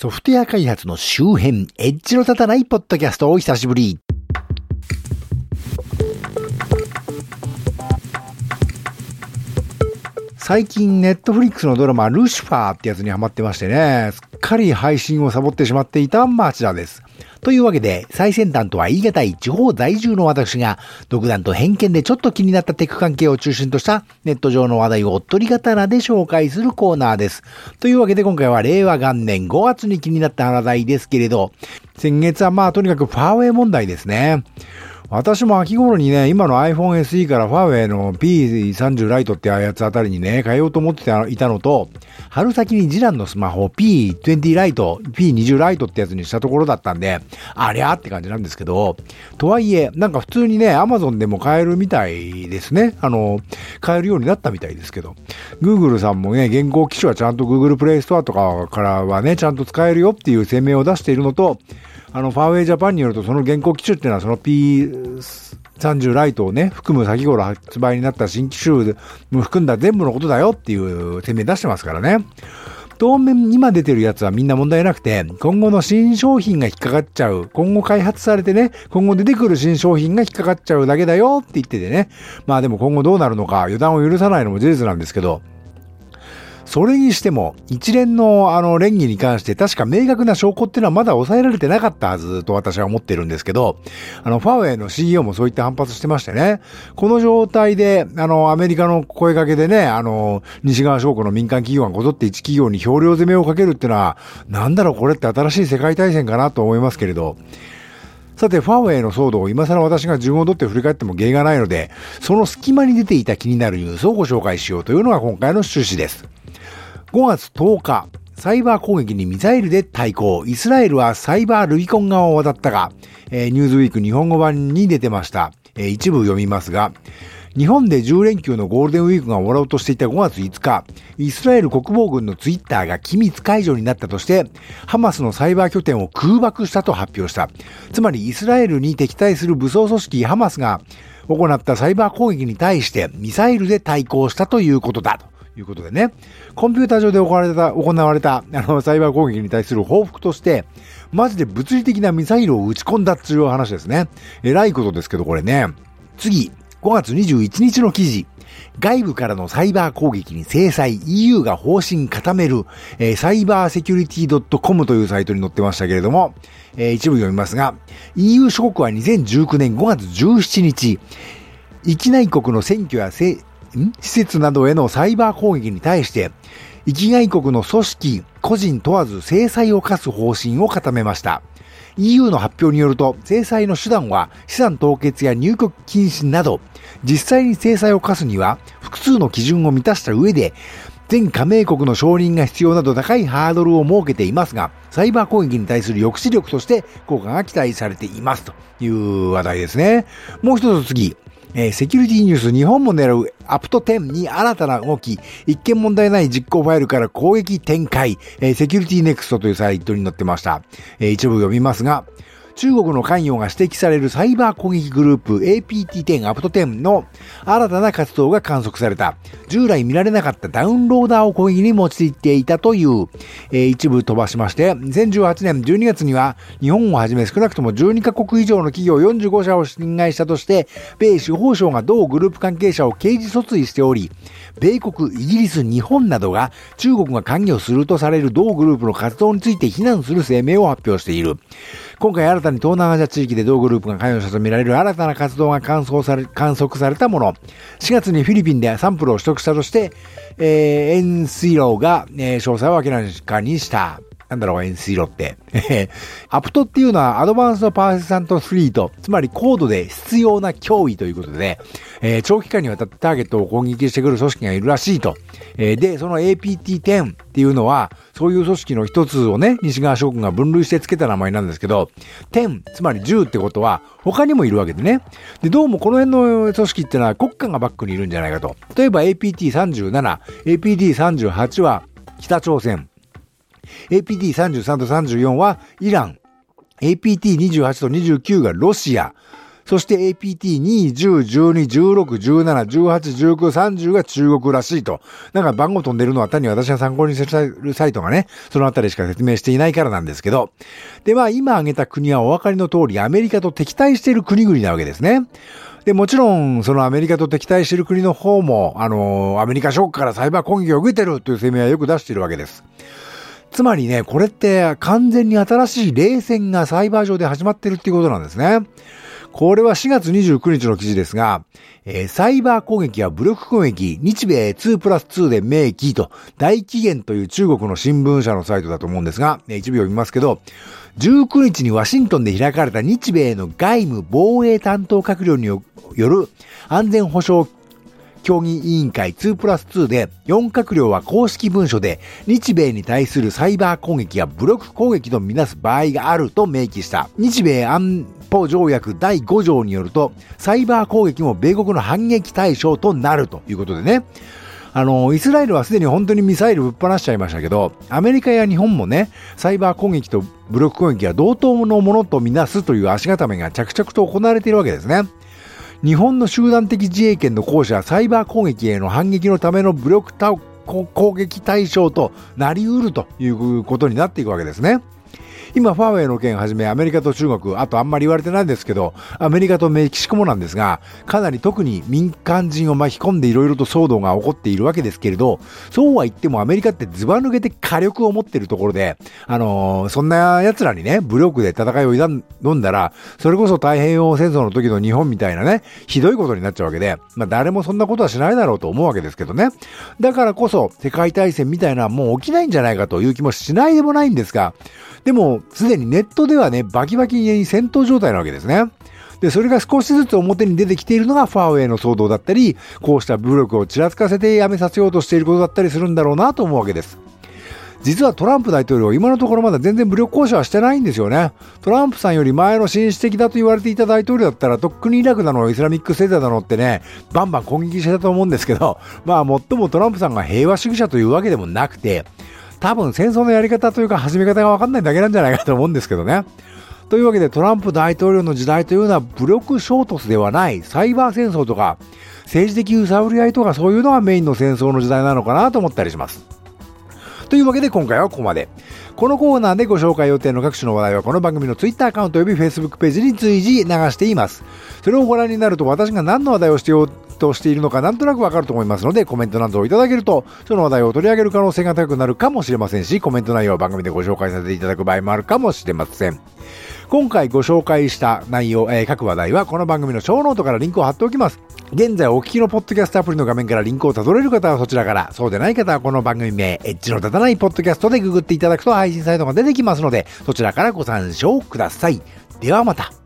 ソフトウェア開発の周辺、エッジの立たないポッドキャストお久しぶり。最近ネットフリックスのドラマルシファーってやつにハマってましてね、すっかり配信をサボってしまっていた町田です。というわけで、最先端とは言い難い地方在住の私が、独断と偏見でちょっと気になったテック関係を中心としたネット上の話題をおっとり刀で紹介するコーナーです。というわけで今回は令和元年5月に気になった話題ですけれど、先月はまあとにかくファーウェイ問題ですね。私も秋頃にね、今の iPhone SE からファーウェイの P30 ライトってやつあたりにね、変えようと思っていたのと、春先に次男のスマホ P20 ライト、P20 ライトってやつにしたところだったんで、ありゃーって感じなんですけど、とはいえ、なんか普通にね、Amazon でも買えるみたいですね。あの、買えるようになったみたいですけど、Google さんもね、現行機種はちゃんと Google Play Store とかからはね、ちゃんと使えるよっていう声明を出しているのと、あの、ファーウェイジャパンによると、その現行機種っていうのは、その P30 ライトをね、含む先頃発売になった新機種も含んだ全部のことだよっていう声明出してますからね。当面今出てるやつはみんな問題なくて、今後の新商品が引っかかっちゃう。今後開発されてね、今後出てくる新商品が引っかかっちゃうだけだよって言っててね。まあでも今後どうなるのか予断を許さないのも事実なんですけど、それにしても、一連のあの連議に関して確か明確な証拠っていうのはまだ抑えられてなかったはずと私は思ってるんですけど、あの、ファーウェイの CEO もそういった反発してましてね、この状態で、あの、アメリカの声かけでね、あの、西側証拠の民間企業がこぞって一企業に表量攻めをかけるっていうのは、なんだろうこれって新しい世界大戦かなと思いますけれど、さて、ファーウェイの騒動を今更私が順を取って振り返っても芸がないので、その隙間に出ていた気になるニュースをご紹介しようというのが今回の趣旨です。5月10日、サイバー攻撃にミサイルで対抗。イスラエルはサイバールビコン側を渡ったが、えー、ニューズウィーク日本語版に出てました。えー、一部読みますが、日本で10連休のゴールデンウィークが終わろうとしていた5月5日、イスラエル国防軍のツイッターが機密解除になったとして、ハマスのサイバー拠点を空爆したと発表した。つまりイスラエルに敵対する武装組織ハマスが行ったサイバー攻撃に対してミサイルで対抗したということだと。いうことでね、コンピューター上で行われた、行われた、あの、サイバー攻撃に対する報復として、マジで物理的なミサイルを撃ち込んだっていう話ですね。えらいことですけど、これね。次、5月21日の記事。外部からのサイバー攻撃に制裁 EU が方針固める、えー、サイバーセキュリティ .com というサイトに載ってましたけれども、えー、一部読みますが、EU 諸国は2019年5月17日、域内国の選挙やせん？施設などへのサイバー攻撃に対して、域外国の組織、個人問わず制裁を課す方針を固めました。EU の発表によると、制裁の手段は資産凍結や入国禁止など、実際に制裁を課すには複数の基準を満たした上で、全加盟国の承認が必要など高いハードルを設けていますが、サイバー攻撃に対する抑止力として効果が期待されていますという話題ですね。もう一つ次、えー、セキュリティニュース日本も狙うアプト10に新たな動き、一見問題ない実行ファイルから攻撃展開、えー、セキュリティネクストというサイトに載ってました。えー、一部読みますが、中国の関与が指摘されるサイバー攻撃グループ APT10 アプト10の新たな活動が観測された。従来見られなかったダウンローダーを攻撃に用いていたという、えー、一部飛ばしまして、2018年12月には日本をはじめ少なくとも12カ国以上の企業45社を侵害したとして、米司法省が同グループ関係者を刑事訴追しており、米国、イギリス、日本などが中国が関与するとされる同グループの活動について非難する声明を発表している。今回新たに東南アジア地域で同グループが関与したとみられる新たな活動が観測され観測されたもの。4月にフィリピンでサンプルを取得したとして、えー、エンシローが、えー、詳細を明らかにした。なんだろう、円ロって。アプトっていうのはアドバンストパーセサントフリート、つまり高度で必要な脅威ということで、えー、長期間にわたってターゲットを攻撃してくる組織がいるらしいと。えー、で、その APT10 っていうのは、そういう組織の一つをね、西側諸国が分類して付けた名前なんですけど、10、つまり10ってことは、他にもいるわけでね。で、どうもこの辺の組織ってのは国家がバックにいるんじゃないかと。例えば APT37、APT38 は北朝鮮、APT33 と34はイラン、APT28 と29がロシア、そして APT2、10、12、16、17、18、19、30が中国らしいと。なんか番号飛んでるのは単に私が参考にしてるサイトがね、そのあたりしか説明していないからなんですけど。で、まあ今挙げた国はお分かりの通りアメリカと敵対している国々なわけですね。で、もちろん、そのアメリカと敵対している国の方も、あの、アメリカショックからサイバー攻撃を受けてるという声明はよく出しているわけです。つまりね、これって完全に新しい冷戦がサイバー上で始まってるっていうことなんですね。これは4月29日の記事ですが、えー、サイバー攻撃や武力攻撃、日米2プラス2で明記と、大起源という中国の新聞社のサイトだと思うんですが、え一部読みますけど、19日にワシントンで開かれた日米の外務防衛担当閣僚による安全保障協議委員会2プラス2で4閣僚は公式文書で日米に対するサイバー攻撃や武力攻撃とみなす場合があると明記した日米安保条約第5条によるとサイバー攻撃も米国の反撃対象となるということでねあの、イスラエルはすでに本当にミサイルぶっ放しちゃいましたけど、アメリカや日本もね、サイバー攻撃と武力攻撃は同等のものとみなすという足固めが着々と行われているわけですね。日本の集団的自衛権の行使はサイバー攻撃への反撃のための武力攻撃対象となりうるということになっていくわけですね。今、ファーウェイの件はじめ、アメリカと中国、あとあんまり言われてないんですけど、アメリカとメキシコもなんですが、かなり特に民間人を巻き込んでいろいろと騒動が起こっているわけですけれど、そうは言ってもアメリカってズバ抜けて火力を持っているところで、あのー、そんな奴らにね、武力で戦いを挑んだら、それこそ太平洋戦争の時の日本みたいなね、ひどいことになっちゃうわけで、まあ誰もそんなことはしないだろうと思うわけですけどね。だからこそ、世界大戦みたいなもう起きないんじゃないかという気もしないでもないんですが、でも、すでにネットではね、バキバキに戦闘状態なわけですね。で、それが少しずつ表に出てきているのがファーウェイの騒動だったり、こうした武力をちらつかせてやめさせようとしていることだったりするんだろうなと思うわけです。実はトランプ大統領、今のところまだ全然武力行使はしてないんですよね。トランプさんより前の紳士的だと言われていた大統領だったら、とっくにイラクだの、イスラミックステートだのってね、バンバン攻撃してたと思うんですけど、まあ、もっともトランプさんが平和主義者というわけでもなくて、多分戦争のやり方というか始め方がわかんないだけなんじゃないかと思うんですけどね。というわけでトランプ大統領の時代というのは武力衝突ではないサイバー戦争とか政治的揺さぶり合いとかそういうのがメインの戦争の時代なのかなと思ったりします。というわけで今回はここまで。このコーナーでご紹介予定の各種の話題はこの番組の Twitter アカウント及び Facebook ページに随時流しています。それをご覧になると私が何の話題をしてようとしているのかなんとなくわかると思いますのでコメントなどをいただけるとその話題を取り上げる可能性が高くなるかもしれませんしコメント内容は番組でご紹介させていただく場合もあるかもしれません。今回ご紹介した内容、えー、各話題はこの番組のショーノートからリンクを貼っておきます。現在お聞きのポッドキャストアプリの画面からリンクをたどれる方はそちらから、そうでない方はこの番組名、エッジの立たないポッドキャストでググっていただくと配信サイトが出てきますので、そちらからご参照ください。ではまた。